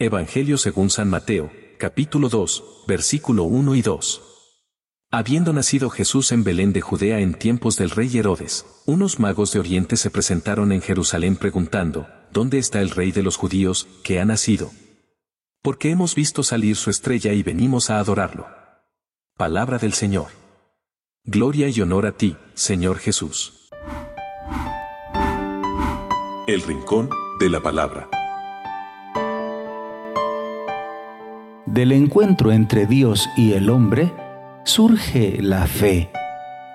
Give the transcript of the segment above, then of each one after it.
Evangelio según San Mateo, capítulo 2, versículo 1 y 2. Habiendo nacido Jesús en Belén de Judea en tiempos del rey Herodes, unos magos de Oriente se presentaron en Jerusalén preguntando, ¿Dónde está el rey de los judíos, que ha nacido? Porque hemos visto salir su estrella y venimos a adorarlo. Palabra del Señor. Gloria y honor a ti, Señor Jesús. El Rincón de la Palabra. Del encuentro entre Dios y el hombre surge la fe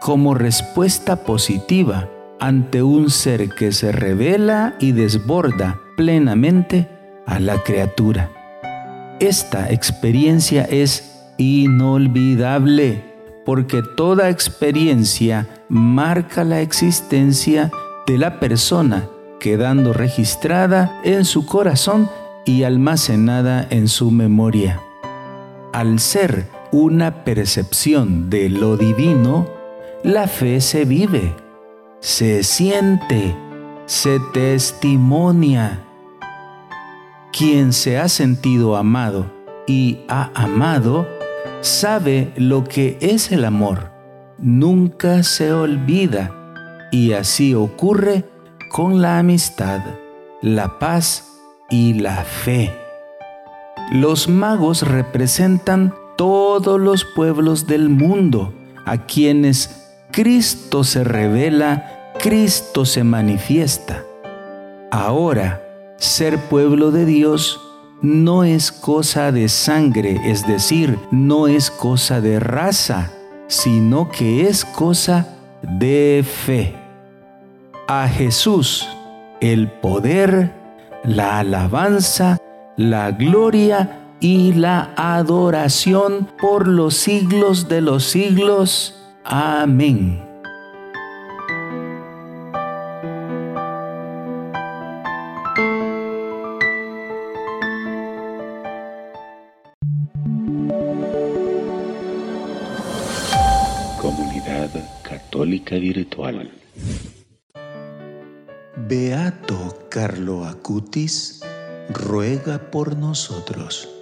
como respuesta positiva ante un ser que se revela y desborda plenamente a la criatura. Esta experiencia es inolvidable porque toda experiencia marca la existencia de la persona quedando registrada en su corazón y almacenada en su memoria. Al ser una percepción de lo divino, la fe se vive, se siente, se testimonia. Quien se ha sentido amado y ha amado, sabe lo que es el amor, nunca se olvida, y así ocurre con la amistad, la paz y la fe. Los magos representan todos los pueblos del mundo a quienes Cristo se revela, Cristo se manifiesta. Ahora, ser pueblo de Dios no es cosa de sangre, es decir, no es cosa de raza, sino que es cosa de fe. A Jesús el poder, la alabanza, la gloria y la adoración por los siglos de los siglos. Amén. Comunidad Católica Virtual. Beato Carlo Acutis, ruega por nosotros.